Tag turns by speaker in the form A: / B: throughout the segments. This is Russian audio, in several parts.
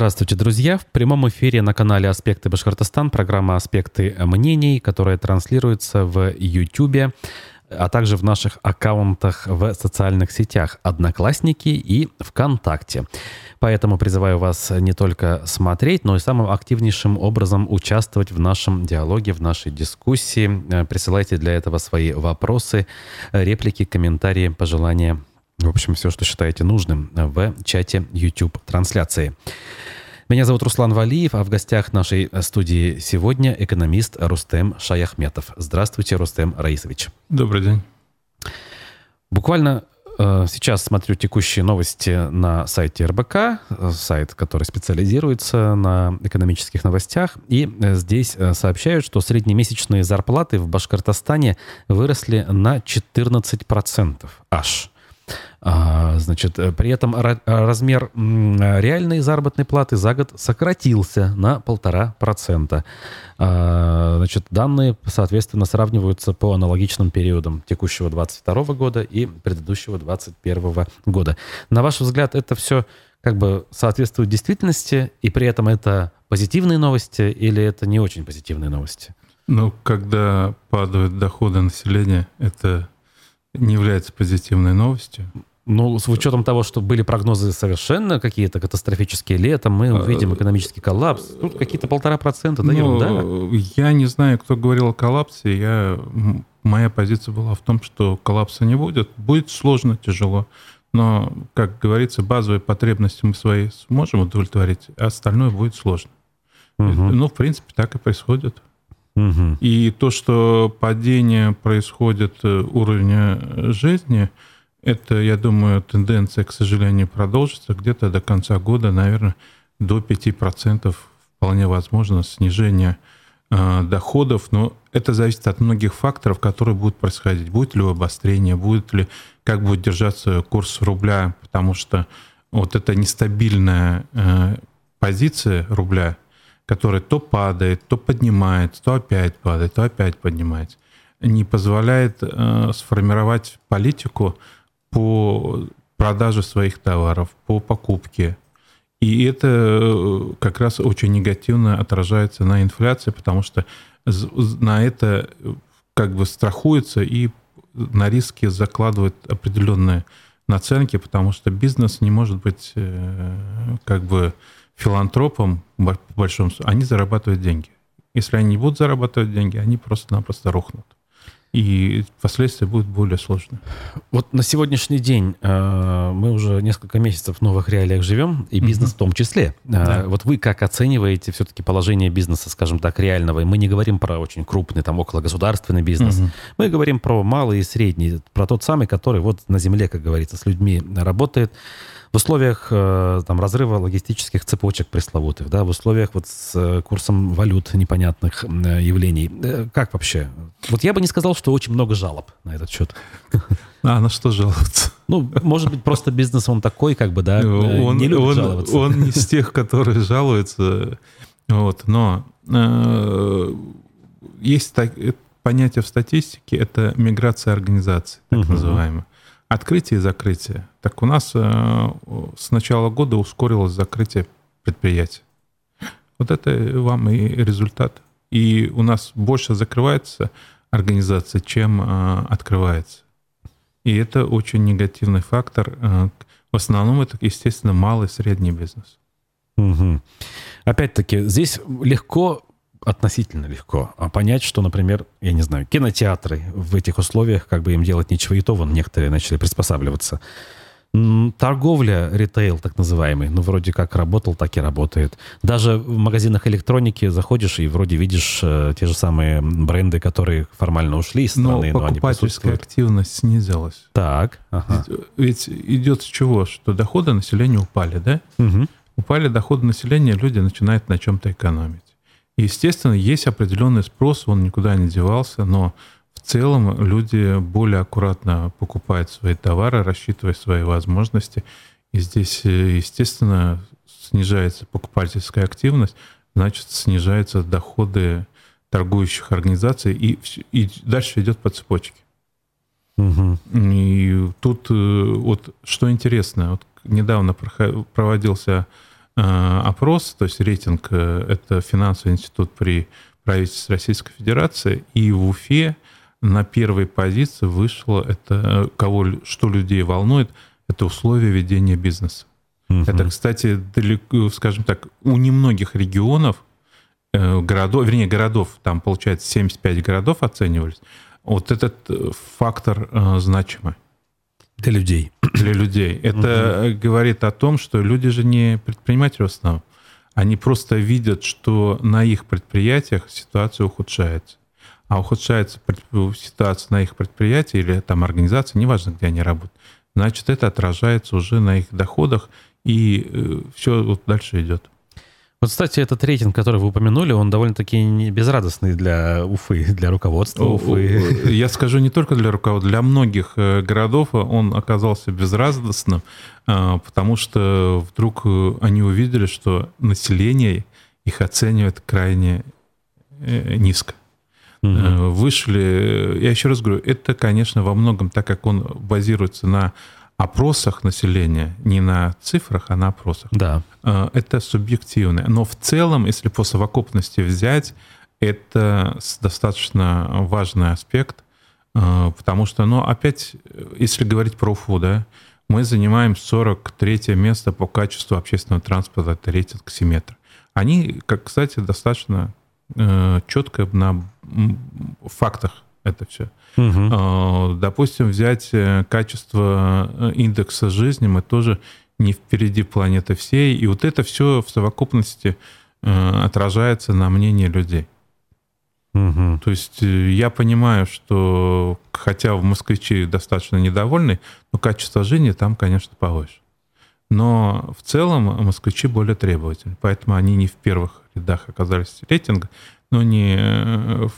A: Здравствуйте, друзья! В прямом эфире на канале «Аспекты Башкортостан» программа «Аспекты мнений», которая транслируется в YouTube, а также в наших аккаунтах в социальных сетях «Одноклассники» и ВКонтакте. Поэтому призываю вас не только смотреть, но и самым активнейшим образом участвовать в нашем диалоге, в нашей дискуссии. Присылайте для этого свои вопросы, реплики, комментарии, пожелания в общем, все, что считаете нужным в чате YouTube-трансляции. Меня зовут Руслан Валиев, а в гостях нашей студии сегодня экономист Рустем Шаяхметов. Здравствуйте, Рустем Раисович.
B: Добрый день.
A: Буквально э, сейчас смотрю текущие новости на сайте РБК, сайт, который специализируется на экономических новостях. И э, здесь э, сообщают, что среднемесячные зарплаты в Башкортостане выросли на 14% аж. А, значит, э, при этом размер реальной заработной платы за год сократился на полтора процента. А, значит, данные, соответственно, сравниваются по аналогичным периодам текущего 22 года и предыдущего 21 года. На ваш взгляд, это все как бы соответствует действительности, и при этом это позитивные новости или это не очень позитивные новости?
B: Ну, когда падают доходы населения, это не является позитивной новостью.
A: Ну, с учетом того, что были прогнозы совершенно какие-то катастрофические летом, мы увидим а, экономический коллапс. Тут какие-то полтора процента, да, ну, ерунда.
B: Я не знаю, кто говорил о коллапсе. Я, моя позиция была в том, что коллапса не будет. Будет сложно, тяжело. Но, как говорится, базовые потребности мы свои сможем удовлетворить, а остальное будет сложно. Угу. Ну, в принципе, так и происходит. Угу. И то, что падение происходит э, уровня жизни – это, я думаю, тенденция, к сожалению, продолжится где-то до конца года, наверное, до 5% вполне возможно снижение э, доходов, но это зависит от многих факторов, которые будут происходить. Будет ли обострение, будет ли, как будет держаться курс рубля, потому что вот эта нестабильная э, позиция рубля, которая то падает, то поднимается, то опять падает, то опять поднимается, не позволяет э, сформировать политику, по продаже своих товаров, по покупке. И это э, как раз очень негативно отражается на инфляции, потому что на это э, как бы страхуется и на риски закладывают определенные наценки, потому что бизнес не может быть э, как бы филантропом, по большому они зарабатывают деньги. Если они не будут зарабатывать деньги, они просто-напросто рухнут и последствия будут более сложные.
A: Вот на сегодняшний день э, мы уже несколько месяцев в новых реалиях живем, и бизнес mm-hmm. в том числе. Э, да. Вот вы как оцениваете все-таки положение бизнеса, скажем так, реального? И мы не говорим про очень крупный, там, около государственный бизнес. Mm-hmm. Мы говорим про малый и средний, про тот самый, который вот на земле, как говорится, с людьми работает в условиях э, там, разрыва логистических цепочек пресловутых, да, в условиях вот с э, курсом валют непонятных э, явлений. Как вообще? Вот я бы не сказал, что очень много жалоб на этот счет.
B: А на что жаловаться?
A: Ну, может быть, просто бизнес он такой, как бы, да, он, не любит
B: он,
A: жаловаться.
B: Он не из тех, которые жалуются. Вот, но э, есть так, понятие в статистике, это миграция организаций, так угу. называемая. Открытие и закрытие. Так у нас э, с начала года ускорилось закрытие предприятий. Вот это вам и результат. И у нас больше закрывается организация, чем э, открывается. И это очень негативный фактор. Э, в основном это, естественно, малый и средний бизнес.
A: Угу. Опять-таки, здесь легко относительно легко а понять, что, например, я не знаю, кинотеатры в этих условиях, как бы им делать нечего, и то вон некоторые начали приспосабливаться. Торговля, ритейл так называемый, ну, вроде как работал, так и работает. Даже в магазинах электроники заходишь и вроде видишь э, те же самые бренды, которые формально ушли из страны,
B: но, но они покупательская активность снизилась.
A: Так.
B: Ага. Ведь идет с чего? Что доходы населения упали, да? Угу. Упали доходы населения, люди начинают на чем-то экономить. Естественно, есть определенный спрос, он никуда не девался, но в целом люди более аккуратно покупают свои товары, рассчитывая свои возможности. И здесь, э, естественно, снижается покупательская активность, значит, снижаются доходы торгующих организаций, и, и дальше идет по цепочке. Угу. И тут э, вот что интересно, вот недавно проводился опрос, то есть рейтинг, это финансовый институт при правительстве Российской Федерации, и в Уфе на первой позиции вышло это, кого, что людей волнует, это условия ведения бизнеса. Угу. Это, кстати, далеко, скажем так, у немногих регионов, э, городов, вернее, городов, там, получается, 75 городов оценивались, вот этот э, фактор э, значимый.
A: Для людей.
B: Для людей. Это угу. говорит о том, что люди же не предприниматели в основном. Они просто видят, что на их предприятиях ситуация ухудшается а ухудшается ситуация на их предприятии или там организации, неважно, где они работают, значит, это отражается уже на их доходах, и э, все вот дальше идет.
A: Вот, кстати, этот рейтинг, который вы упомянули, он довольно-таки безрадостный для Уфы, для руководства Уфы.
B: Я скажу не только для руководства, для многих э, городов он оказался безрадостным, а, потому что вдруг э, они увидели, что население их оценивает крайне низко угу. вышли. Я еще раз говорю, это, конечно, во многом, так как он базируется на опросах населения, не на цифрах, а на опросах.
A: Да.
B: Э, это субъективное. Но в целом, если по совокупности взять, это достаточно важный аспект, э, потому что, ну, опять, если говорить про УФУ, да, мы занимаем 43 место по качеству общественного транспорта, это рейтинг Симметр. Они, как, кстати, достаточно э, четко на фактах это все. Угу. Допустим, взять э, качество э, индекса жизни, мы тоже не впереди планеты всей, и вот это все в совокупности э, отражается на мнении людей. Угу. То есть я понимаю, что хотя в москвичи достаточно недовольны, но качество жизни там, конечно, повыше. Но в целом москвичи более требовательны, поэтому они не в первых рядах оказались рейтинга, но не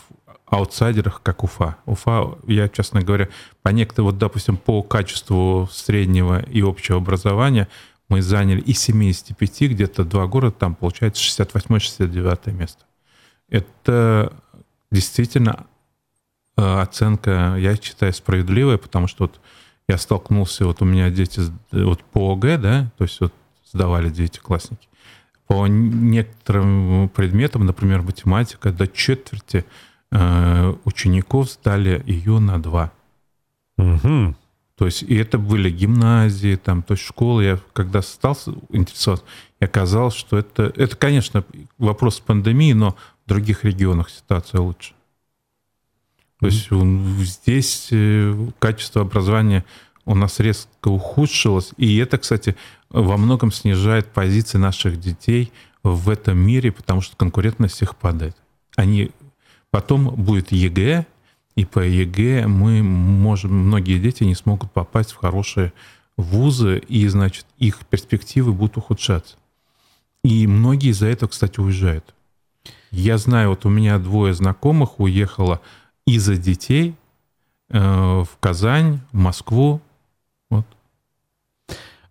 B: аутсайдерах, как Уфа. Уфа, я, честно говоря, по некоторым, вот, допустим, по качеству среднего и общего образования мы заняли из 75 где-то два города, там получается 68-69 место. Это действительно э, оценка, я считаю, справедливая, потому что вот я столкнулся, вот у меня дети вот по ОГЭ, да, то есть вот сдавали девятиклассники, по некоторым предметам, например, математика, до четверти учеников сдали ее на два. Угу. То есть, и это были гимназии, там, то есть школы. Я когда стал интересоваться, я оказалось, что это, это, конечно, вопрос пандемии, но в других регионах ситуация лучше. То есть здесь э, качество образования у нас резко ухудшилось, и это, кстати, во многом снижает позиции наших детей в этом мире, потому что конкурентность их падает. Они Потом будет ЕГЭ, и по ЕГЭ мы можем, многие дети не смогут попасть в хорошие вузы, и, значит, их перспективы будут ухудшаться. И многие из-за этого, кстати, уезжают. Я знаю, вот у меня двое знакомых уехало из-за детей э, в Казань, в Москву.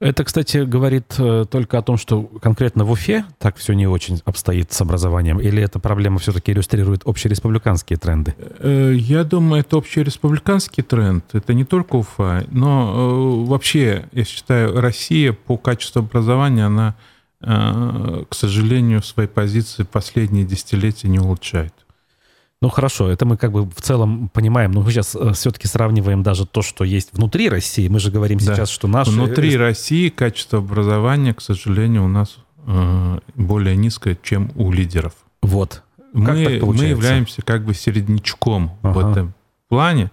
A: Это, кстати, говорит э, только о том, что конкретно в Уфе так все не очень обстоит с образованием, или эта проблема все-таки иллюстрирует общереспубликанские тренды?
B: Э, я думаю, это общереспубликанский тренд. Это не только Уфа, но э, вообще, я считаю, Россия по качеству образования, она, к сожалению, свои позиции последние десятилетия не улучшает.
A: Ну хорошо, это мы как бы в целом понимаем, но мы сейчас э, все-таки сравниваем даже то, что есть внутри России. Мы же говорим да. сейчас, что наши...
B: Внутри России качество образования, к сожалению, у нас э, более низкое, чем у лидеров.
A: Вот.
B: мы, мы являемся как бы середнячком ага. в этом плане.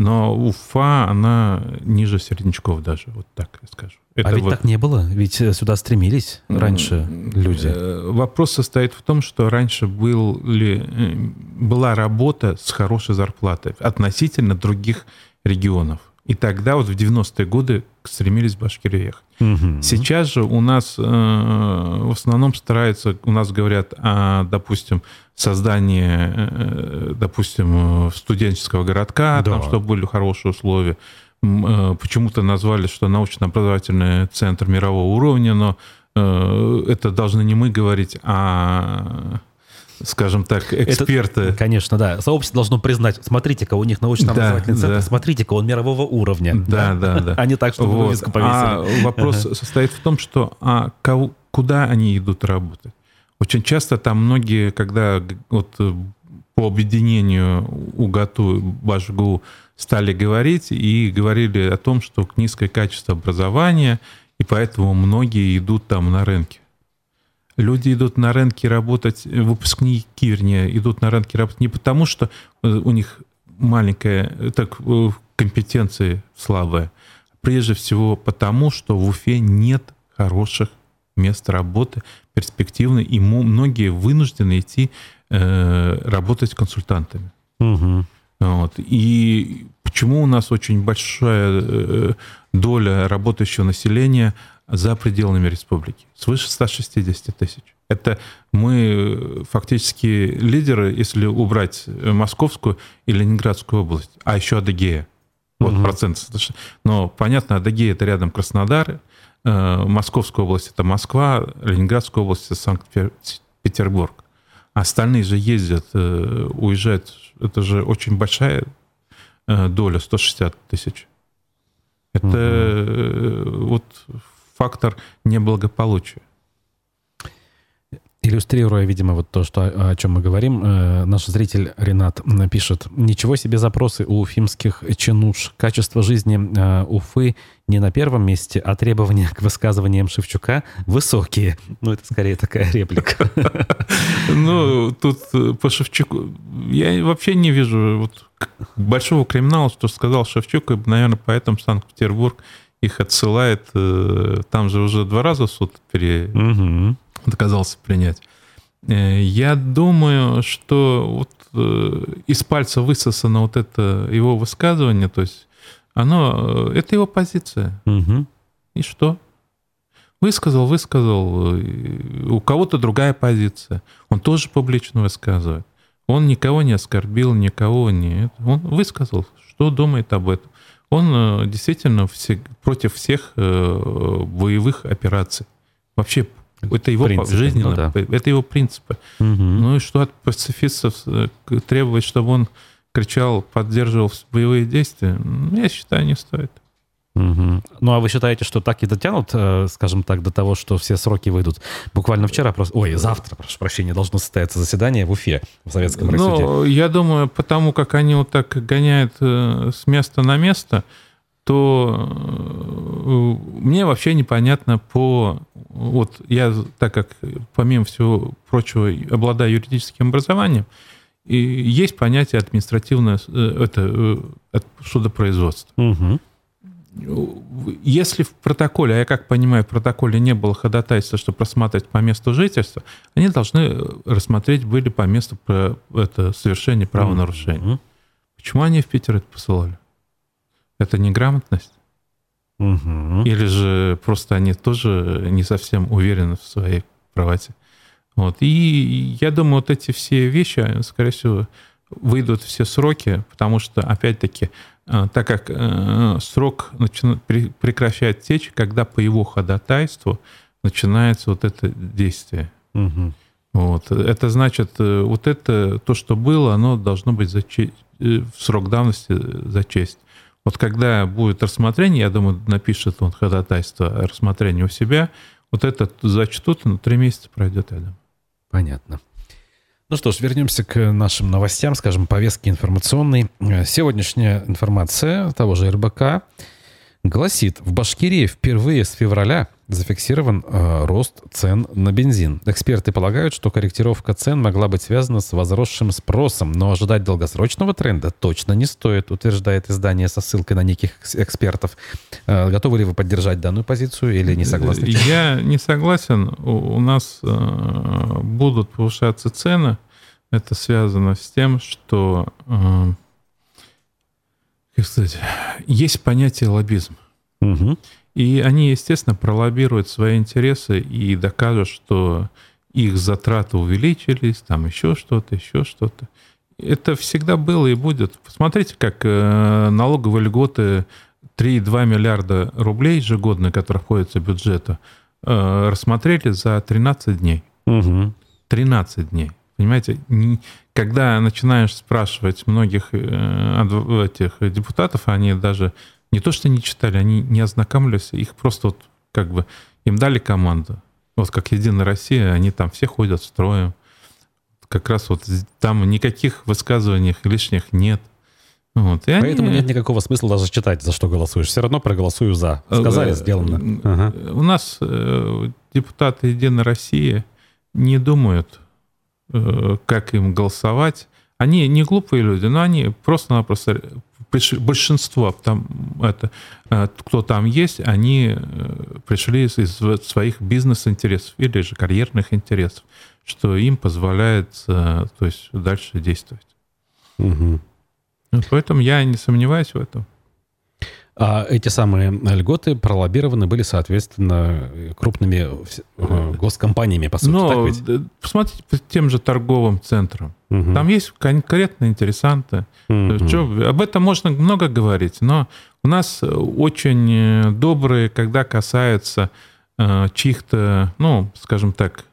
B: Но Уфа, она ниже середнячков даже, вот так я скажу.
A: А Это а ведь вот... так не было? Ведь э, сюда стремились раньше люди.
B: Э, вопрос состоит в том, что раньше был ли, э, была работа с хорошей зарплатой относительно других регионов. И тогда вот в 90-е годы стремились в Башкирию ехать. Угу. Сейчас же у нас э, в основном стараются, у нас говорят о, допустим, создании, э, допустим, студенческого городка, да. там, чтобы были хорошие условия. Э, почему-то назвали, что научно-образовательный центр мирового уровня, но э, это должны не мы говорить, а скажем так, эксперты.
A: Это, конечно, да. Сообщество должно признать, смотрите-ка, у них научно-образовательный да, центр, да. смотрите-ка, он мирового уровня.
B: Да, да, да.
A: А не так, чтобы вот. вывеску повесили. А
B: вопрос состоит в том, что а кого, куда они идут работать. Очень часто там многие, когда вот по объединению УГАТУ, БАЖГУ стали говорить и говорили о том, что низкое качество образования, и поэтому многие идут там на рынке. Люди идут на рынки работать, выпускники, вернее, идут на рынки работать не потому, что у них маленькая так, компетенции слабая, прежде всего потому, что в Уфе нет хороших мест работы, перспективной, и многие вынуждены идти Э, работать консультантами. Угу. Вот. И почему у нас очень большая э, доля работающего населения за пределами республики? Свыше 160 тысяч. Это мы фактически лидеры, если убрать Московскую и Ленинградскую область, а еще Адыгея. Вот угу. процент. Но понятно, Адыгея это рядом Краснодар, э, Московская область это Москва, Ленинградская область это Санкт-Петербург. Остальные же ездят, э, уезжают. Это же очень большая э, доля, 160 тысяч. Это угу. вот фактор неблагополучия.
A: Иллюстрируя, видимо, вот то, что, о чем мы говорим, э, наш зритель Ренат напишет, ничего себе запросы у уфимских чинуш. Качество жизни э, Уфы не на первом месте, а требования к высказываниям Шевчука высокие. Ну, это скорее такая реплика.
B: Ну, тут э, по Шевчуку... Я вообще не вижу большого криминала, что сказал Шевчук, и, наверное, поэтому Санкт-Петербург их отсылает. Там же уже два раза суд пере отказался принять. Э, я думаю, что вот э, из пальца высосано вот это его высказывание, то есть оно, э, это его позиция. Угу. И что? Высказал, высказал. У кого-то другая позиция. Он тоже публично высказывает. Он никого не оскорбил, никого не... Он высказал, что думает об этом. Он действительно все, против всех боевых операций. Вообще это его принципы, жизненно, ну, да. это его принципы. Угу. Ну и что от пацифистов э, требовать, чтобы он кричал, поддерживал боевые действия, я считаю, не стоит.
A: Угу. Ну, а вы считаете, что так и дотянут, э, скажем так, до того, что все сроки выйдут? Буквально вчера, просто, ой, завтра, прошу прощения, должно состояться заседание в Уфе, в Советском
B: Ну, я думаю, потому как они вот так гоняют э, с места на место, то мне вообще непонятно по вот я, так как, помимо всего прочего, обладаю юридическим образованием, и есть понятие административное, э, это э, судопроизводство. Угу. Если в протоколе, а я как понимаю, в протоколе не было ходатайства, чтобы рассматривать по месту жительства, они должны рассмотреть были по месту это совершение правонарушения. Угу. Почему они в Питер это посылали? Это неграмотность? Угу. Или же просто они тоже не совсем уверены в своей правоте. Вот. И я думаю, вот эти все вещи, скорее всего, выйдут все сроки, потому что, опять-таки, э, так как э, срок прекращает течь, когда по его ходатайству начинается вот это действие. Угу. Вот. Это значит, э, вот это, то, что было, оно должно быть зачесть, в срок давности зачесть. Вот когда будет рассмотрение, я думаю, напишет он ходатайство о рассмотрении у себя, вот этот зачтут, на три месяца пройдет, я думаю.
A: Понятно. Ну что ж, вернемся к нашим новостям, скажем, повестке информационной. Сегодняшняя информация того же РБК гласит, в Башкирии впервые с февраля зафиксирован э, рост цен на бензин. Эксперты полагают, что корректировка цен могла быть связана с возросшим спросом, но ожидать долгосрочного тренда точно не стоит, утверждает издание со ссылкой на неких экспертов. Э, готовы ли вы поддержать данную позицию или не согласны?
B: Я не согласен. У нас э, будут повышаться цены. Это связано с тем, что э, как сказать, есть понятие лоббизм. Угу. И они, естественно, пролоббируют свои интересы и докажут, что их затраты увеличились, там еще что-то, еще что-то. Это всегда было и будет. Посмотрите, как э, налоговые льготы 3,2 миллиарда рублей ежегодно, которые входят в бюджета, э, рассмотрели за 13 дней. Угу. 13 дней. Понимаете, когда начинаешь спрашивать многих э, этих депутатов, они даже не то, что не читали, они не ознакомились, их просто вот как бы им дали команду. вот как Единая Россия, они там все ходят строем. Как раз вот там никаких высказываний лишних нет.
A: Вот, и Поэтому они... нет никакого смысла даже читать, за что голосуешь. Все равно проголосую за. Сказали, э, сделано.
B: Ага. У нас э, депутаты Единой России не думают, э, как им голосовать. Они не глупые люди, но они просто-напросто большинство там это э, кто там есть, они э, пришли из своих бизнес-интересов или же карьерных интересов, что им позволяет, то есть дальше действовать. Угу. Поэтому я не сомневаюсь в этом.
A: А эти самые льготы пролоббированы были, соответственно, крупными э, госкомпаниями, по сути,
B: Но, так Посмотрите по тем же торговым центрам. Угу. Там есть конкретные интересанты. Угу. Что, об этом можно много говорить, но у нас очень э, добрые, когда касается э, чьих-то, ну, скажем так,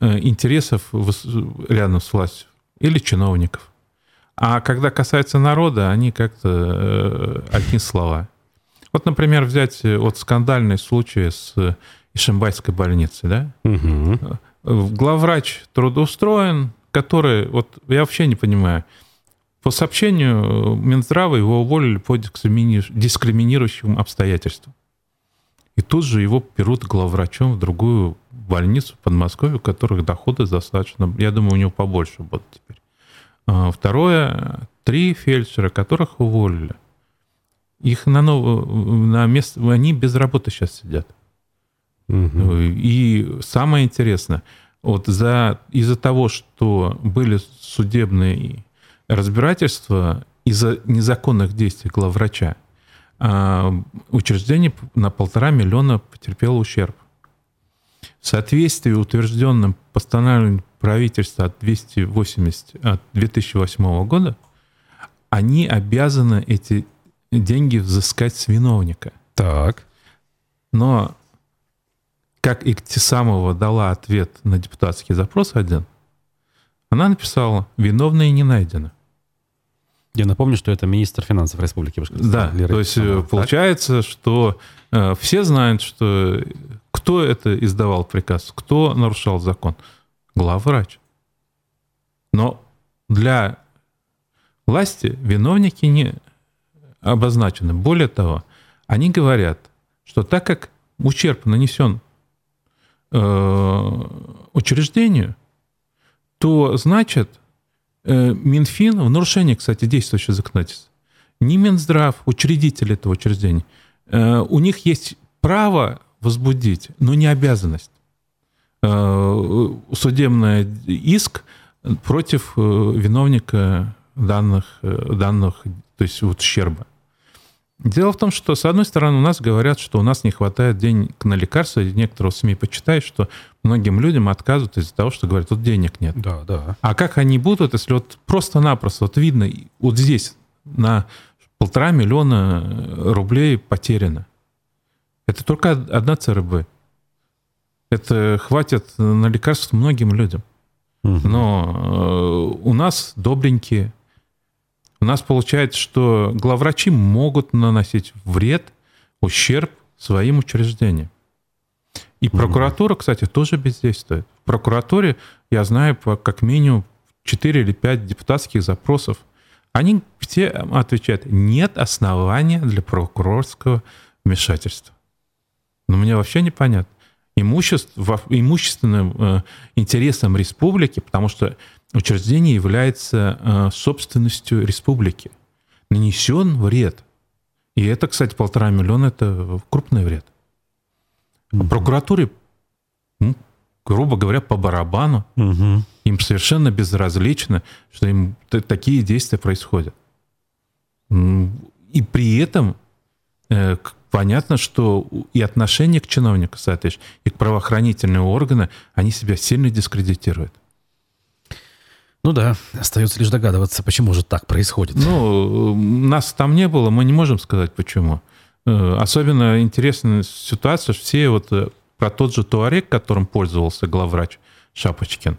B: э, интересов рядом с властью или чиновников. А когда касается народа, они как-то э, одни слова. Вот, например, взять э, вот скандальный случай с э, Ишимбайской больницей, да? Угу. Главврач трудоустроен, который, вот я вообще не понимаю, по сообщению Минздрава его уволили по дискриминирующим обстоятельствам. И тут же его берут главврачом в другую больницу в Подмосковье, у которых доходы достаточно, я думаю, у него побольше будут теперь. А второе, три фельдшера, которых уволили. Их на, нов... на место... Они без работы сейчас сидят. Угу. И самое интересное, вот за... из-за того, что были судебные разбирательства из-за незаконных действий главврача, а, учреждение на полтора миллиона потерпело ущерб. В соответствии утвержденным постановлением правительства от 280 от 2008 года, они обязаны эти деньги взыскать с виновника.
A: Так.
B: Но как Иктисамова дала ответ на депутатский запрос один, она написала, виновные не найдено.
A: Я напомню, что это министр финансов Республики
B: Башкортостан. Да, Лера то есть Иксамова, получается, так? что э, все знают, что кто это издавал приказ, кто нарушал закон. Главврач. Но для власти виновники не обозначены. Более того, они говорят, что так как ущерб нанесен э, учреждению, то значит э, Минфин, в нарушении, кстати, действующего законодательства, не Минздрав, учредитель этого учреждения, э, у них есть право возбудить, но не обязанность. Э, судебный иск против э, виновника данных, э, данных то есть вот ущерба. Дело в том, что, с одной стороны, у нас говорят, что у нас не хватает денег на лекарства. И некоторые СМИ почитают, что многим людям отказывают из-за того, что говорят, тут денег нет.
A: Да, да.
B: А как они будут, если вот просто-напросто, вот видно, вот здесь на полтора миллиона рублей потеряно. Это только одна ЦРБ. Это хватит на лекарства многим людям. Угу. Но э, у нас добренькие, у нас получается, что главврачи могут наносить вред, ущерб своим учреждениям. И прокуратура, кстати, тоже бездействует. В прокуратуре, я знаю, по как минимум 4 или 5 депутатских запросов. Они все отвечают, нет основания для прокурорского вмешательства. Но мне вообще непонятно. Имущество, имущественным э, интересом республики, потому что учреждение является э, собственностью республики. Нанесен вред. И это, кстати, полтора миллиона – это крупный вред. А прокуратуре, ну, грубо говоря, по барабану. Угу. Им совершенно безразлично, что им такие действия происходят. И при этом э, понятно, что и отношение к чиновнику, соответственно, и к правоохранительным органам, они себя сильно дискредитируют.
A: Ну да, остается лишь догадываться, почему же так происходит.
B: Ну, нас там не было, мы не можем сказать почему. Э, особенно интересная ситуация, все вот э, про тот же Туарек, которым пользовался главврач Шапочкин,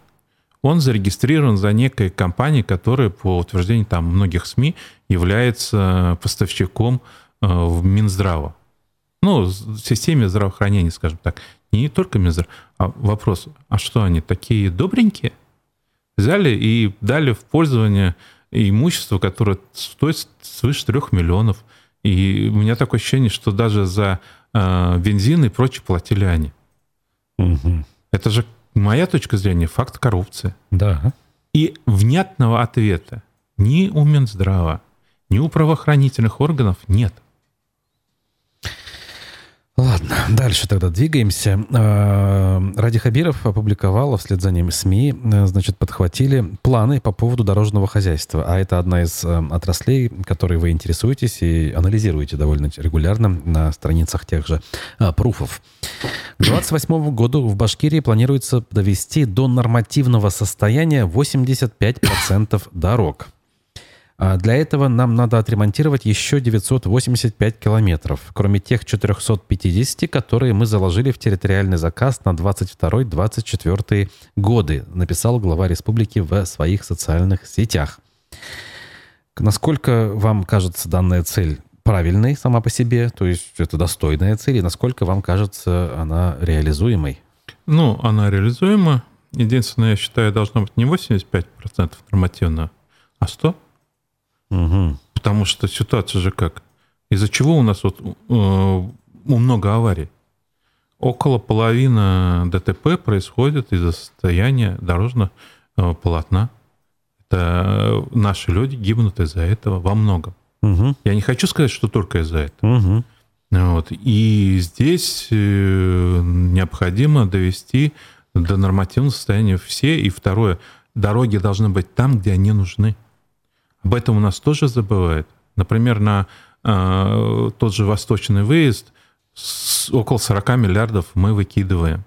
B: он зарегистрирован за некой компанией, которая, по утверждению там многих СМИ, является поставщиком э, в Минздрава. Ну, в системе здравоохранения, скажем так, не только Минздрав. А вопрос, а что они такие добренькие? Взяли и дали в пользование имущество, которое стоит свыше трех миллионов. И у меня такое ощущение, что даже за э, бензин и прочее платили они. Угу. Это же, моя точка зрения, факт коррупции.
A: Да.
B: И внятного ответа ни у Минздрава, ни у правоохранительных органов нет.
A: Ладно, дальше тогда двигаемся. А, Ради Хабиров опубликовала вслед за ним СМИ, э, значит, подхватили планы по поводу дорожного хозяйства. А это одна из э, отраслей, которой вы интересуетесь и анализируете довольно регулярно на страницах тех же а, пруфов. К 2028 году в Башкирии планируется довести до нормативного состояния 85% дорог. А для этого нам надо отремонтировать еще 985 километров, кроме тех 450, которые мы заложили в территориальный заказ на 22-24 годы, написал глава республики в своих социальных сетях. Насколько вам кажется данная цель правильной сама по себе, то есть это достойная цель, и насколько вам кажется она реализуемой?
B: Ну, она реализуема. Единственное, я считаю, должно быть не 85% нормативно, а 100%. Угу. Потому что ситуация же как? Из-за чего у нас вот э, много аварий? Около половины ДТП происходит из-за состояния дорожного э, полотна. Это наши люди гибнут из-за этого во многом. Угу. Я не хочу сказать, что только из-за этого. Угу. Вот. И здесь э, необходимо довести до нормативного состояния все. И второе, дороги должны быть там, где они нужны. Об этом у нас тоже забывают. Например, на э, тот же восточный выезд с, около 40 миллиардов мы выкидываем.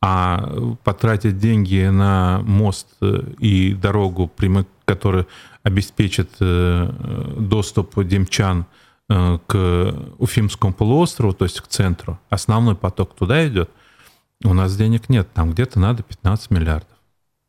B: А потратить деньги на мост э, и дорогу, которая обеспечит э, доступ демчан э, к Уфимскому полуострову, то есть к центру, основной поток туда идет, у нас денег нет. Там где-то надо 15 миллиардов.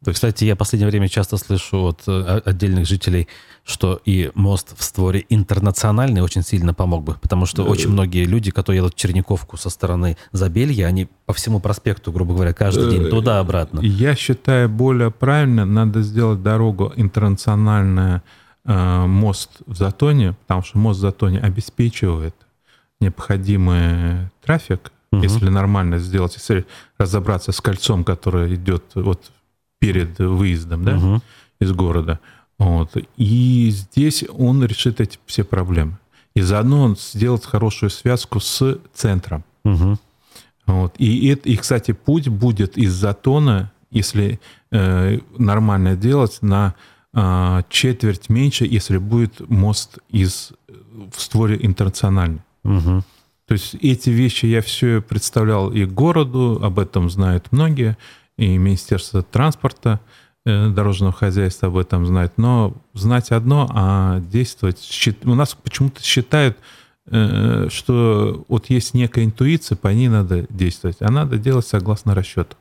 A: Кстати, я в последнее время часто слышу от э, отдельных жителей, что и мост в створе интернациональный очень сильно помог бы, потому что очень многие люди, которые едут в Черниковку со стороны Забелья, они по всему проспекту, грубо говоря, каждый день э, туда-обратно.
B: Я считаю, более правильно надо сделать дорогу интернациональная, э, мост в Затоне, потому что мост в Затоне обеспечивает необходимый трафик, угу. если нормально сделать, если разобраться с кольцом, которое идет вот перед выездом да, угу. из города. Вот. И здесь он решит эти все проблемы. И заодно он сделает хорошую связку с центром. Угу. Вот. И, и, кстати, путь будет из Затона, если э, нормально делать, на э, четверть меньше, если будет мост из, в створе интернациональный. Угу. То есть эти вещи я все представлял и городу, об этом знают многие и Министерство транспорта, э, дорожного хозяйства об этом знает. Но знать одно, а действовать... У нас почему-то считают, э, что вот есть некая интуиция, по ней надо действовать, а надо делать согласно расчету.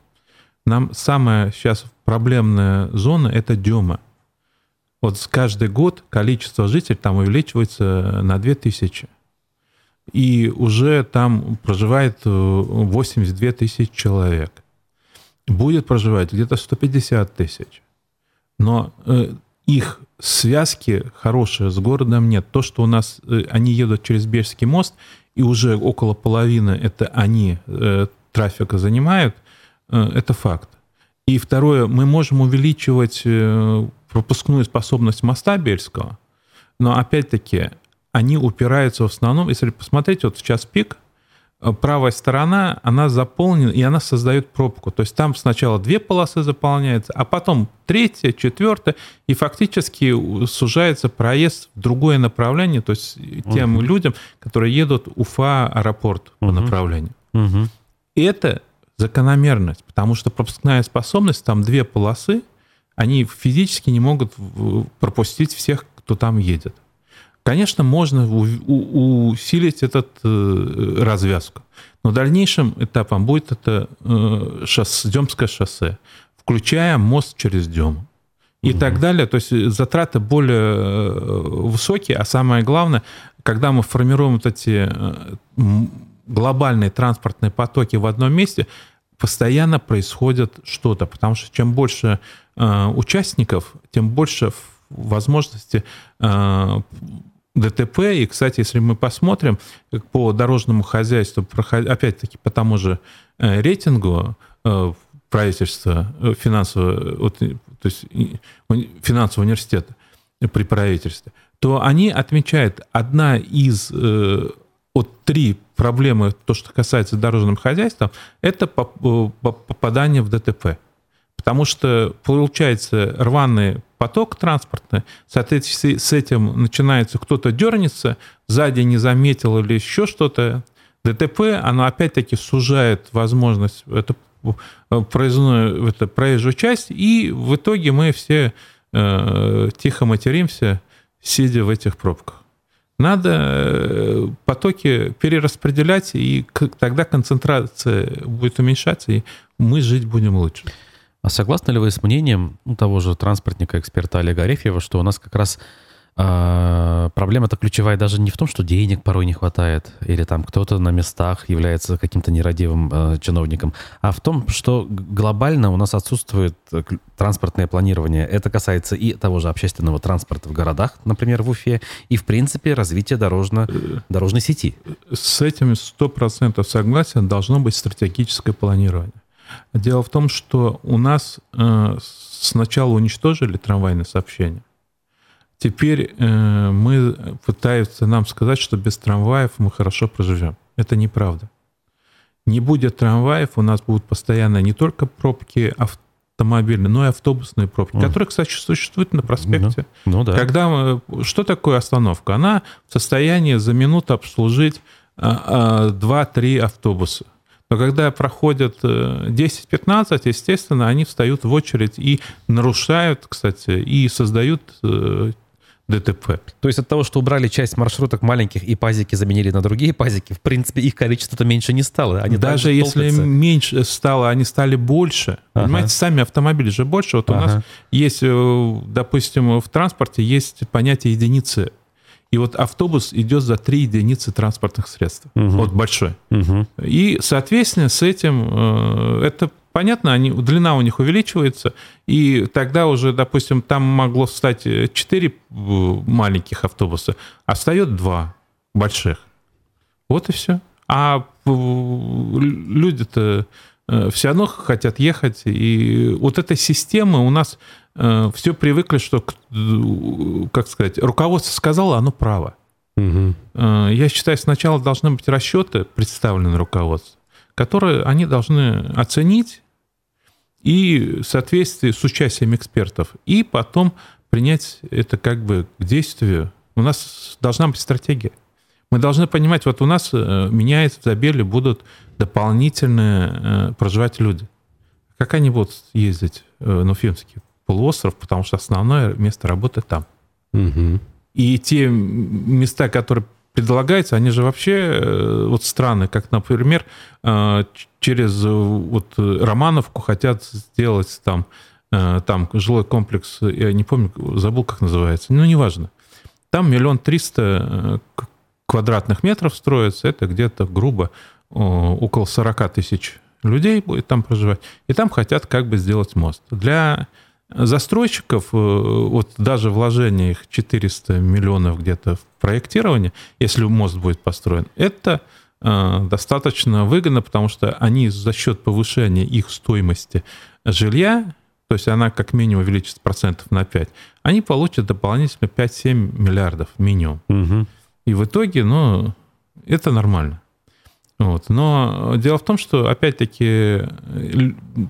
B: Нам самая сейчас проблемная зона – это Дема. Вот каждый год количество жителей там увеличивается на 2000. И уже там проживает 82 э, тысячи человек – будет проживать где-то 150 тысяч. Но э, их связки хорошие с городом нет. То, что у нас э, они едут через Бежский мост, и уже около половины это они э, трафика занимают, э, это факт. И второе, мы можем увеличивать э, пропускную способность моста Бельского, но опять-таки они упираются в основном, если посмотреть, вот в час пик – правая сторона, она заполнена, и она создает пробку. То есть там сначала две полосы заполняются, а потом третья, четвертая, и фактически сужается проезд в другое направление, то есть тем угу. людям, которые едут Уфа-аэропорт угу. по направлению. Угу. И это закономерность, потому что пропускная способность, там две полосы, они физически не могут пропустить всех, кто там едет. Конечно, можно усилить этот э, развязку, но дальнейшим этапом будет это э, шоссе, Демское шоссе, включая мост через Дему и угу. так далее. То есть затраты более э, высокие, а самое главное, когда мы формируем вот эти глобальные транспортные потоки в одном месте, постоянно происходит что-то, потому что чем больше э, участников, тем больше возможности э, ДТП. И, кстати, если мы посмотрим по дорожному хозяйству, опять-таки по тому же э, рейтингу э, правительства э, финансового, то есть финансового университета при правительстве, то они отмечают, одна из вот три проблемы, то, что касается дорожного хозяйства, это попадание в ДТП. Потому что получается рваный поток транспортный, соответственно, с этим начинается кто-то дернется, сзади не заметил или еще что-то. ДТП, оно опять-таки сужает возможность это проездную, это проезжую часть, и в итоге мы все э, тихо материмся, сидя в этих пробках. Надо э, потоки перераспределять, и тогда концентрация будет уменьшаться, и мы жить будем лучше.
A: А согласны ли вы с мнением ну, того же транспортника, эксперта Олега Арефьева, что у нас как раз э, проблема-то ключевая даже не в том, что денег порой не хватает, или там кто-то на местах является каким-то нерадивым э, чиновником, а в том, что глобально у нас отсутствует э, транспортное планирование. Это касается и того же общественного транспорта в городах, например, в Уфе, и, в принципе, развития дорожно, дорожной сети.
B: С этим 100% согласен, должно быть стратегическое планирование. Дело в том, что у нас э, сначала уничтожили трамвайное сообщение. Теперь э, мы пытаются нам сказать, что без трамваев мы хорошо проживем. Это неправда. Не будет трамваев, у нас будут постоянно не только пробки автомобильные, но и автобусные пробки, mm. которые, кстати, существуют на проспекте.
A: Ну, ну да.
B: Когда мы, что такое остановка? Она в состоянии за минуту обслужить 2-3 а, а, автобуса. Но когда проходят 10-15, э, естественно, они встают в очередь и нарушают, кстати, и создают э, ДТП.
A: То есть от того, что убрали часть маршруток маленьких и пазики заменили на другие пазики, в принципе, их количество-то меньше не стало.
B: Они Даже если меньше стало, они стали больше. Ага. Понимаете, сами автомобили же больше. Вот ага. у нас есть, э, допустим, в транспорте есть понятие единицы и вот автобус идет за 3 единицы транспортных средств. Угу. Вот большой. Угу. И, соответственно, с этим э, это понятно, они, длина у них увеличивается, и тогда уже, допустим, там могло стать 4 э, маленьких автобуса, а встает 2 больших. Вот и все. А люди-то э, все равно хотят ехать, и вот эта система у нас Э, все привыкли, что, как сказать, руководство сказало, оно право. Угу. Я считаю, сначала должны быть расчеты, представлены руководству, которые они должны оценить и в соответствии с участием экспертов, и потом принять это как бы к действию. У нас должна быть стратегия. Мы должны понимать, вот у нас э, меняется в Забеле, будут дополнительные проживать люди. Как они будут ездить на Уфимский? Полуостров, потому что основное место работы там. Угу. И те места, которые предлагаются, они же вообще э, вот страны, как, например, э, через э, вот Романовку хотят сделать там, там жилой комплекс, я не помню, забыл, как называется, ну, неважно. Там миллион триста квадратных метров строится, это где-то грубо около 40 тысяч людей будет там проживать, и там хотят как бы сделать мост. Для застройщиков, э, вот даже вложение их 400 миллионов где-то в проектирование, если мост будет построен, это э, достаточно выгодно, потому что они за счет повышения их стоимости жилья, то есть она как минимум увеличится процентов на 5, они получат дополнительно 5-7 миллиардов минимум. Угу. И в итоге, ну, это нормально. Вот. Но дело в том, что, опять-таки,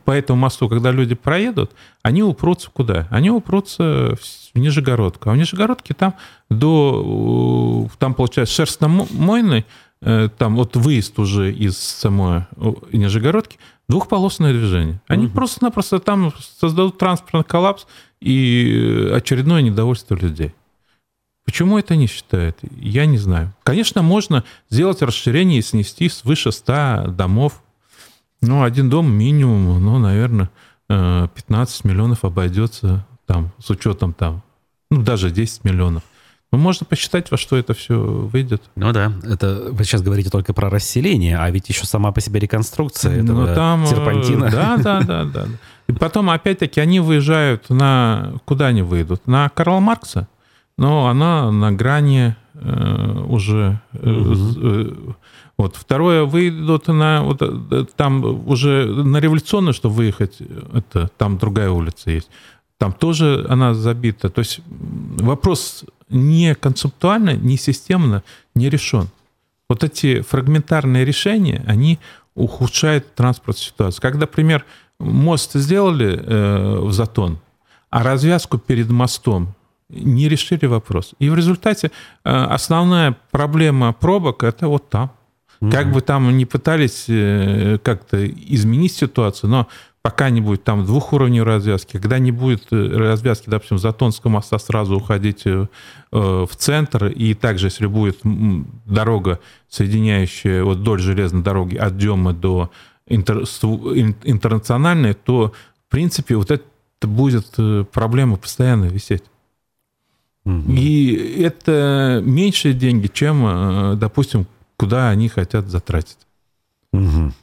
B: по этому мосту, когда люди проедут, они упрутся куда? Они упрутся в Нижегородку. А в Нижегородке там до, там, получается, шерстно-мойный, э, там вот выезд уже из самой Нижегородки, двухполосное движение. Они угу. просто-напросто там создадут транспортный коллапс и очередное недовольство людей. Почему это не считают? Я не знаю. Конечно, можно сделать расширение и снести свыше 100 домов. Ну, один дом минимум, ну, наверное, 15 э, миллионов обойдется там, с учетом там, ну, даже 10 миллионов. Ну, можно посчитать, во что это все выйдет.
A: Ну да, это вы сейчас говорите только про расселение, а ведь еще сама по себе реконструкция ну, этого там, серпантина.
B: Э, да, да, да, да. И потом, опять-таки, они выезжают на... Куда они выйдут? На Карла Маркса. Но она на грани э, уже... Угу. Вот. Второе, выйдут на... Вот, там уже на революционную, чтобы выехать, это, там другая улица есть. Там тоже она забита. То есть вопрос не концептуально, не системно не решен. Вот эти фрагментарные решения, они ухудшают транспортную ситуацию. Как, например, мост сделали э, в Затон, а развязку перед мостом не решили вопрос. И в результате э, основная проблема пробок это вот там. Mm-hmm. Как бы там ни пытались э, как-то изменить ситуацию, но пока не будет там двухуровневой развязки, когда не будет э, развязки, допустим, Затонского моста сразу уходить в центр, и также, если будет дорога, соединяющая вот вдоль железной дороги от Демы до интер, интернациональной, то, в принципе, вот это будет проблема постоянно висеть. Угу. И это меньшие деньги, чем, допустим, куда они хотят затратить.
A: Угу.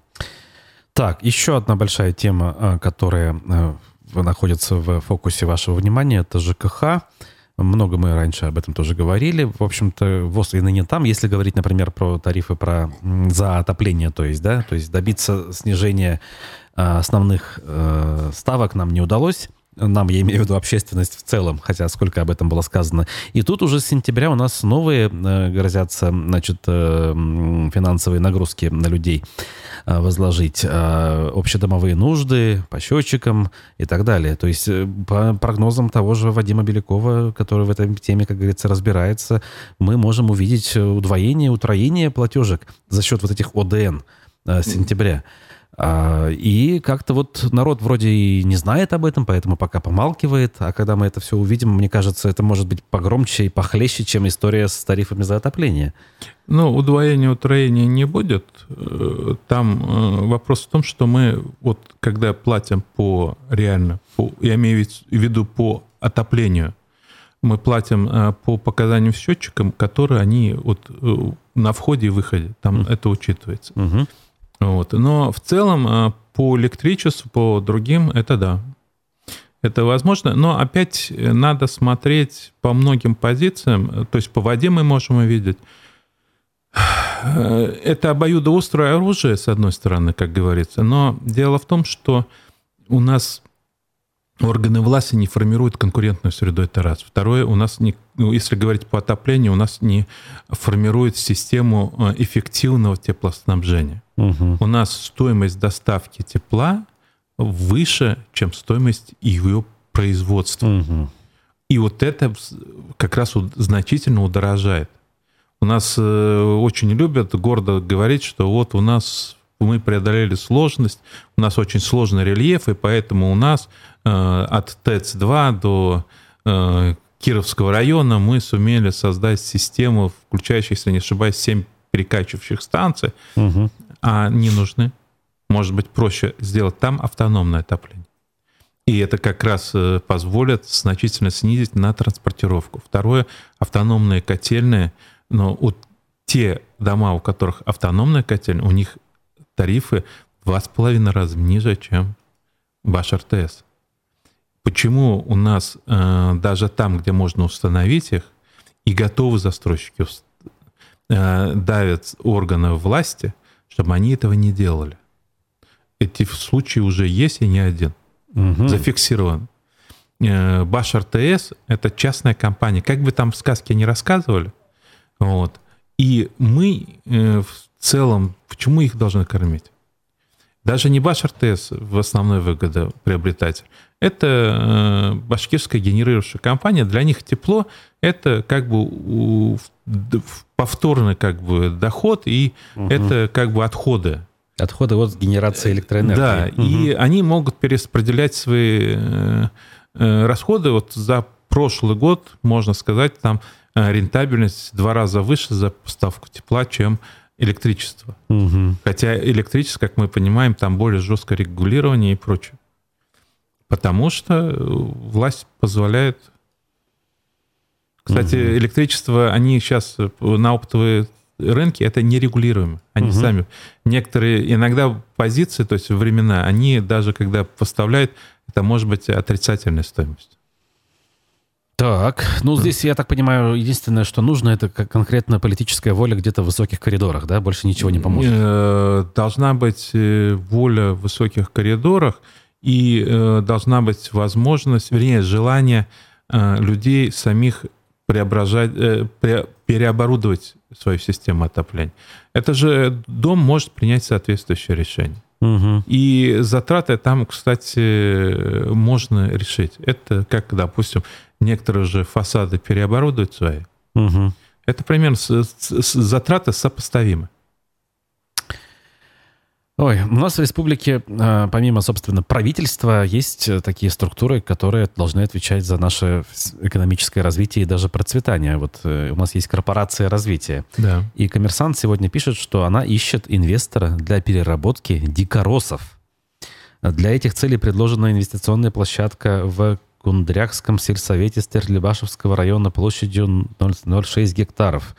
A: Так, еще одна большая тема, э, которая э, находится в фокусе вашего внимания, это ЖКХ. Много мы раньше об этом тоже говорили. В общем-то, ВОЗ и ныне там. Если говорить, например, про тарифы про, за отопление, то есть, да, то есть добиться снижения э, основных ставок нам не удалось нам, я имею в виду общественность в целом, хотя сколько об этом было сказано. И тут уже с сентября у нас новые э, грозятся, значит, э, финансовые нагрузки на людей э, возложить. Общедомовые нужды по счетчикам и так далее. То есть по прогнозам того же Вадима Белякова, который в этой теме, как говорится, разбирается, мы можем увидеть удвоение, утроение платежек за счет вот этих ОДН сентября. А, и как-то вот народ вроде и не знает об этом, поэтому пока помалкивает. А когда мы это все увидим, мне кажется, это может быть погромче и похлеще, чем история с тарифами за отопление.
B: Ну, удвоения, утроения не будет. Э, там э, вопрос в том, что мы вот когда платим по реально, по, я имею в виду по отоплению, мы платим э, по показаниям счетчикам, которые они вот на входе и выходе, там mm. это учитывается. Mm-hmm. Вот. Но в целом а, по электричеству, по другим, это да. Это возможно, но опять надо смотреть по многим позициям. То есть по воде мы можем увидеть. Это обоюдоострое оружие, с одной стороны, как говорится. Но дело в том, что у нас органы власти не формируют конкурентную среду, это раз. Второе, у нас, не, ну, если говорить по отоплению, у нас не формирует систему а, эффективного теплоснабжения. Угу. У нас стоимость доставки тепла выше, чем стоимость ее производства. Угу. И вот это как раз значительно удорожает. У нас э, очень любят гордо говорить, что вот у нас мы преодолели сложность, у нас очень сложный рельеф, и поэтому у нас э, от ТЭЦ-2 до э, Кировского района мы сумели создать систему, включающую, если не ошибаюсь, 7 перекачивающих станций. Угу а не нужны. Может быть, проще сделать там автономное отопление. И это как раз э, позволит значительно снизить на транспортировку. Второе, автономные котельные. Но вот те дома, у которых автономная котельная, у них тарифы в два с половиной раза ниже, чем ваш РТС. Почему у нас э, даже там, где можно установить их, и готовы застройщики э, давят органы власти – чтобы они этого не делали. Эти случаи уже есть и не один. Угу. Зафиксирован. Э, Баш РТС — это частная компания. Как бы там в сказке не рассказывали. Вот. И мы э, в целом, почему их должны кормить? Даже не Баш РТС в основной выгода приобретатель. Это э, башкирская генерирующая компания. Для них тепло — это как бы повторный как бы доход, и угу. это как бы отходы.
A: Отходы от генерации электроэнергии.
B: Да, угу. и они могут перераспределять свои э, э, расходы. Вот за прошлый год, можно сказать, там э, рентабельность в два раза выше за поставку тепла, чем электричество. Угу. Хотя электричество, как мы понимаем, там более жесткое регулирование и прочее. Потому что власть позволяет Кстати, угу. электричество, они сейчас на оптовые рынки, это нерегулируемо. Они угу. сами. Некоторые, иногда позиции, то есть времена, они даже когда поставляют, это может быть отрицательная стоимость.
A: Так, ну здесь, я так понимаю, единственное, что нужно, это конкретно политическая воля где-то в высоких коридорах, да? Больше ничего не поможет.
B: Э, должна быть э, воля в высоких коридорах и э, должна быть возможность, вернее, желание людей самих преображать, переоборудовать свою систему отопления. Это же дом может принять соответствующее решение. Угу. И затраты там, кстати, можно решить. Это как, допустим, некоторые же фасады переоборудуют свои. Угу. Это примерно с, с, с, затраты сопоставимы.
A: Ой, у нас в республике, а, помимо, собственно, правительства, есть такие структуры, которые должны отвечать за наше экономическое развитие и даже процветание. Вот э, у нас есть корпорация развития. Да. И коммерсант сегодня пишет, что она ищет инвестора для переработки дикоросов. Для этих целей предложена инвестиционная площадка в Кундрякском сельсовете Стерлибашевского района площадью 0,06 гектаров.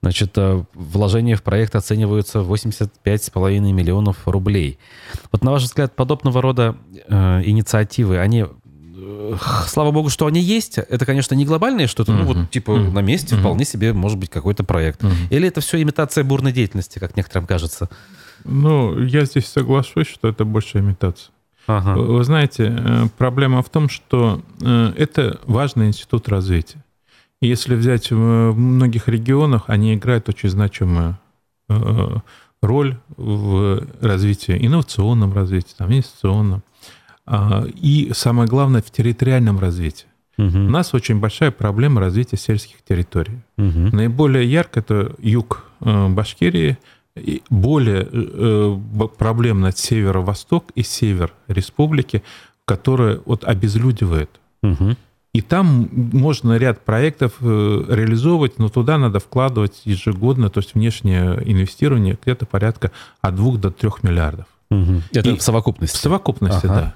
A: Значит, э, вложения в проект оцениваются в 85,5 миллионов рублей. Вот на ваш взгляд, подобного рода э, инициативы, они э, слава богу, что они есть. Это, конечно, не глобальное что-то, uh-huh. ну вот типа uh-huh. на месте uh-huh. вполне себе может быть какой-то проект. Uh-huh. Или это все имитация бурной деятельности, как некоторым кажется?
B: Ну, я здесь соглашусь, что это больше имитация. Ага. Вы знаете, э, проблема в том, что это важный институт развития. И если взять в многих регионах, они играют очень значимую э, роль в развитии, инновационном развитии, там, инвестиционном. А, и самое главное, в территориальном развитии. Угу. У нас очень большая проблема развития сельских территорий. Угу. Наиболее ярко это юг Башкирии – более э, проблемно северо-восток и север республики, которые вот обезлюдивают. Угу. И там можно ряд проектов э, реализовывать, но туда надо вкладывать ежегодно, то есть внешнее инвестирование где-то порядка от 2 до 3 миллиардов.
A: Угу. Это и в совокупности?
B: В совокупности, ага. да.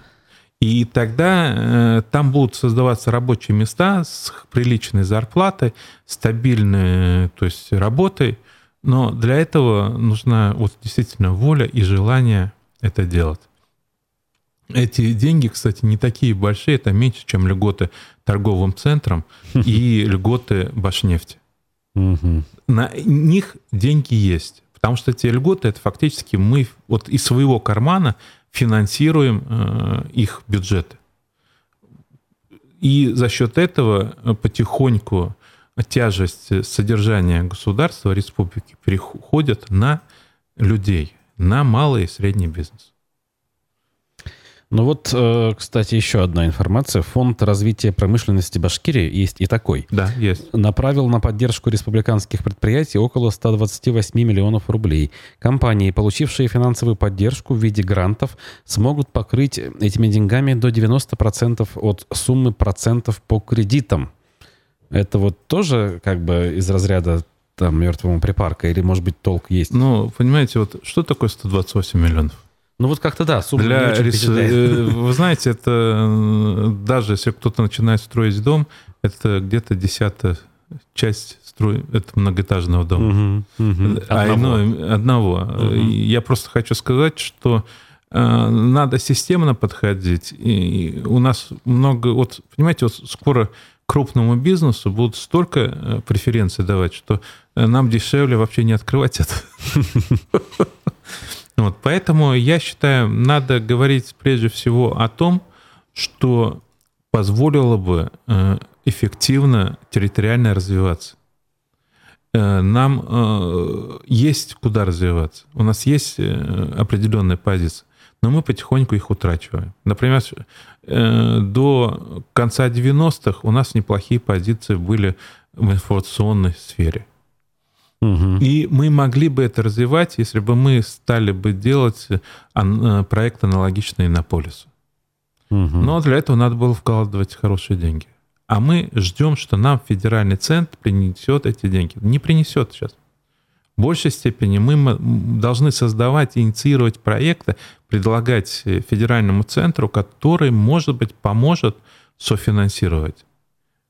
B: И тогда э, там будут создаваться рабочие места с приличной зарплатой, стабильной то есть, работой. Но для этого нужна вот действительно воля и желание это делать. Эти деньги, кстати, не такие большие, это меньше, чем льготы торговым центрам и льготы Башнефти. На них деньги есть, потому что эти льготы, это фактически мы вот из своего кармана финансируем э, их бюджеты. И за счет этого э, потихоньку тяжесть содержания государства, республики переходит на людей, на малый и средний бизнес.
A: Ну вот, э, кстати, еще одна информация. Фонд развития промышленности Башкирии есть и такой.
B: Да, есть.
A: Направил на поддержку республиканских предприятий около 128 миллионов рублей. Компании, получившие финансовую поддержку в виде грантов, смогут покрыть этими деньгами до 90% от суммы процентов по кредитам. Это вот тоже как бы из разряда там мертвого припарка? Или, может быть, толк есть?
B: Ну, понимаете, вот что такое 128 миллионов?
A: Ну вот как-то да,
B: сумма Для рис... Э, вы знаете, это даже если кто-то начинает строить дом, это где-то десятая часть строй... это многоэтажного дома. Угу, угу. А одного. Ино... одного. Угу. Я просто хочу сказать, что э, надо системно подходить. И у нас много... Вот, понимаете, вот скоро крупному бизнесу будут столько э, преференций давать, что э, нам дешевле вообще не открывать это. Вот, поэтому я считаю, надо говорить прежде всего о том, что позволило бы э, эффективно территориально развиваться. Нам есть куда развиваться. У нас есть определенная позиция но мы потихоньку их утрачиваем. Например, э, до конца 90-х у нас неплохие позиции были в информационной сфере. Угу. И мы могли бы это развивать, если бы мы стали бы делать э, проект аналогичный на полису. Угу. Но для этого надо было вкладывать хорошие деньги. А мы ждем, что нам федеральный центр принесет эти деньги. Не принесет сейчас. В большей степени мы должны создавать инициировать проекты, предлагать федеральному центру, который, может быть, поможет софинансировать.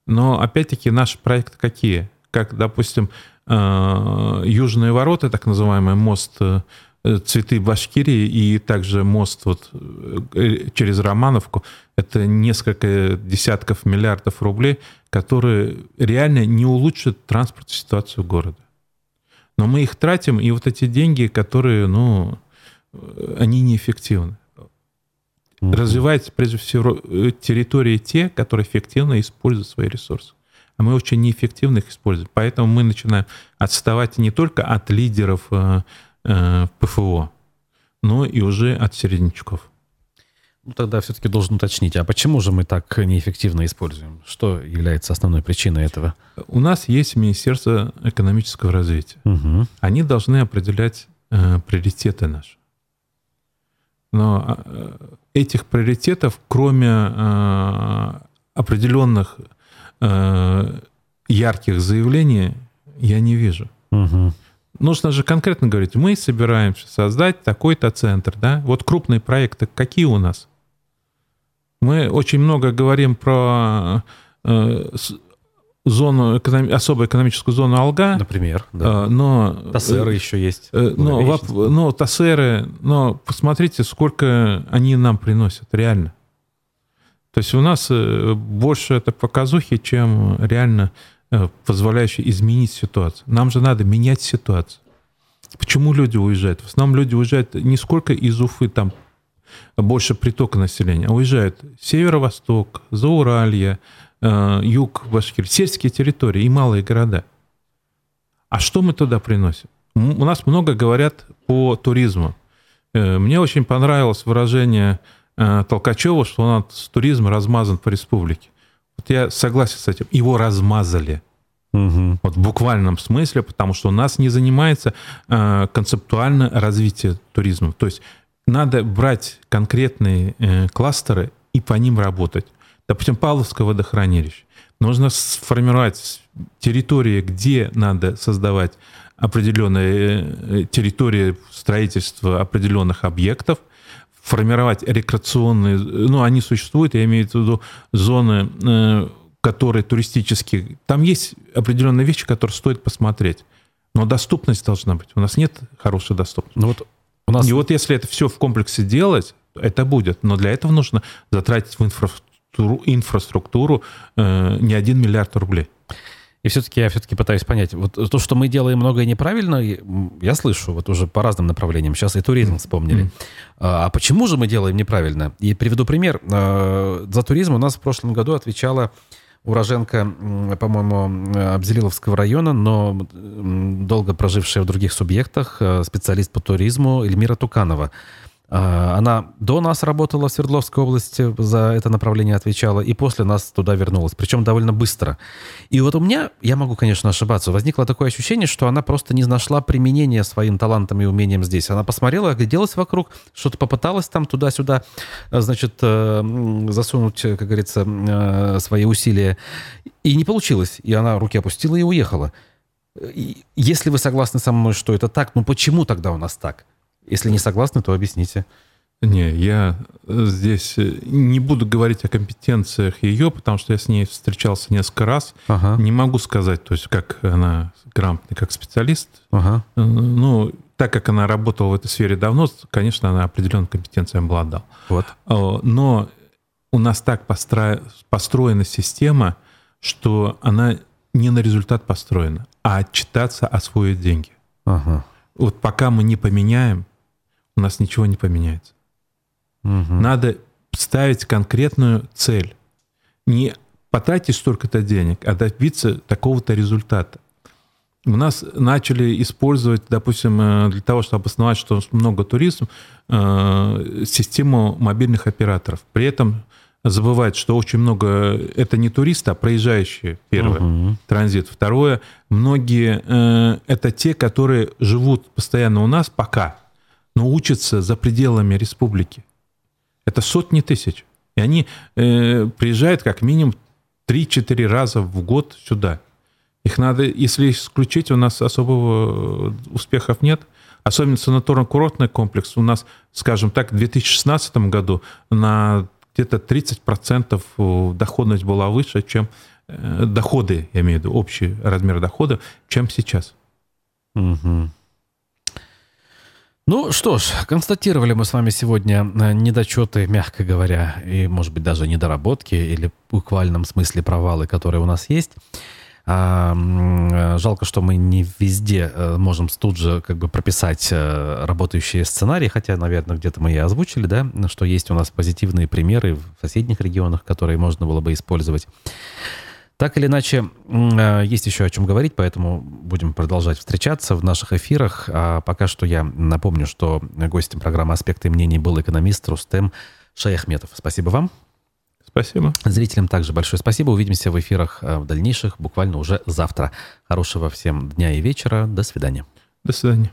B: Но опять-таки наши проекты какие? Как, допустим, э, Южные ворота, так называемый мост э, цветы Башкирии и также мост вот э, через Романовку. Это несколько десятков миллиардов рублей, которые реально не улучшат транспортную ситуацию города. Но мы их тратим, и вот эти деньги, которые, ну, они неэффективны. Mm-hmm. Развивать, прежде всего, территории те, которые эффективно используют свои ресурсы. А мы очень неэффективно их используем. Поэтому мы начинаем отставать не только от лидеров э, э, ПФО, но и уже от середнячков.
A: Ну, тогда все-таки должен уточнить, а почему же мы так неэффективно используем? Что является основной причиной этого?
B: У нас есть Министерство экономического развития. Угу. Они должны определять э, приоритеты наши. Но э, этих приоритетов, кроме э, определенных ярких заявлений, я не вижу. Угу. Нужно же конкретно говорить, мы собираемся создать такой-то центр, да? Вот крупные проекты какие у нас? Мы очень много говорим про э, зону, эконом, особую экономическую зону Алга.
A: Например, да.
B: Э, но,
A: Тассеры еще есть.
B: Э, но, воп, но Тассеры, но посмотрите, сколько они нам приносят, реально. То есть у нас э, больше это показухи, чем реально э, позволяющие изменить ситуацию. Нам же надо менять ситуацию. Почему люди уезжают? В основном люди уезжают не сколько из Уфы, там больше притока населения, а уезжают северо-восток, Зауралье, э, юг Башкирии, сельские территории и малые города. А что мы туда приносим? У нас много говорят по туризму. Мне очень понравилось выражение Толкачева, что у нас туризм размазан по республике. Вот я согласен с этим. Его размазали. Угу. Вот в буквальном смысле, потому что у нас не занимается э, концептуальное развитие туризма. То есть надо брать конкретные э, кластеры и по ним работать. Допустим, Павловское водохранилище. Нужно сформировать территории, где надо создавать определенные э, территории строительства определенных объектов, формировать рекреационные, ну, они существуют, я имею в виду зоны, э, которые туристические. Там есть определенные вещи, которые стоит посмотреть. Но доступность должна быть. У нас нет хорошей доступности. Ну вот у нас... И вот если это все в комплексе делать, это будет. Но для этого нужно затратить в инфраструктуру, инфраструктуру э, не один миллиард рублей.
A: И все-таки я все-таки пытаюсь понять, вот то, что мы делаем многое неправильно, я слышу вот уже по разным направлениям. Сейчас и туризм вспомнили. Mm-hmm. А почему же мы делаем неправильно? И приведу пример. А, за туризм у нас в прошлом году отвечала уроженка, по-моему, Абзелиловского района, но долго прожившая в других субъектах, э, специалист по туризму Эльмира Туканова. А, она до нас работала в Свердловской области, за это направление отвечала, и после нас туда вернулась, причем довольно быстро. И вот у меня, я могу, конечно, ошибаться, возникло такое ощущение, что она просто не нашла применения своим талантам и умениям здесь. Она посмотрела, огляделась вокруг, что-то попыталась там туда-сюда, э, значит, э, засунуть, как говорится, э, свои усилия, и не получилось. И она руки опустила и уехала. Если вы согласны со мной, что это так, ну почему тогда у нас так? Если не согласны, то объясните.
B: Не, я э, здесь э, не буду говорить о компетенциях ее, потому что я с ней встречался несколько раз. Ага. Не могу сказать, то есть как она грамотная, как специалист. Ага. Э, ну, так как она работала в этой сфере давно, конечно, она определенной компетенцией обладала. Вот. Но у нас так постро... построена система, что она не на результат построена, а отчитаться, освоить деньги. Ага. Вот пока мы не поменяем, у нас ничего не поменяется. Угу. Надо ставить конкретную цель. Не потратить столько-то денег, а добиться такого-то результата. У нас начали использовать, допустим, э, для того, чтобы обосновать, что много туризм, э, систему мобильных операторов. При этом забывать, что очень много это не туристы, а проезжающие. Первое угу. транзит. Второе, многие э, это те, которые живут постоянно у нас пока но учатся за пределами республики. Это сотни тысяч. И они э, приезжают как минимум 3-4 раза в год сюда. Их надо, если исключить, у нас особого э, успехов нет. Особенно санаторно-курортный комплекс. У нас, скажем так, в 2016 году на где-то 30% доходность была выше, чем доходы, я имею в виду общий размер дохода, чем сейчас.
A: Угу. Ну что ж, констатировали мы с вами сегодня недочеты, мягко говоря, и, может быть, даже недоработки или в буквальном смысле провалы, которые у нас есть. А, жалко, что мы не везде э, можем тут же как бы прописать э, работающие сценарии, хотя, наверное, где-то мы и озвучили, да, что есть у нас позитивные примеры в соседних регионах, которые можно было бы использовать. Так или иначе, э, есть еще о чем говорить, поэтому будем продолжать встречаться в наших эфирах. А пока что я напомню, что гостем программы «Аспекты мнений» был экономист Рустем Шаяхметов. Спасибо вам.
B: Спасибо.
A: Зрителям также большое спасибо. Увидимся в эфирах э, в дальнейших, буквально уже завтра. Хорошего всем дня и вечера. До свидания.
B: До свидания.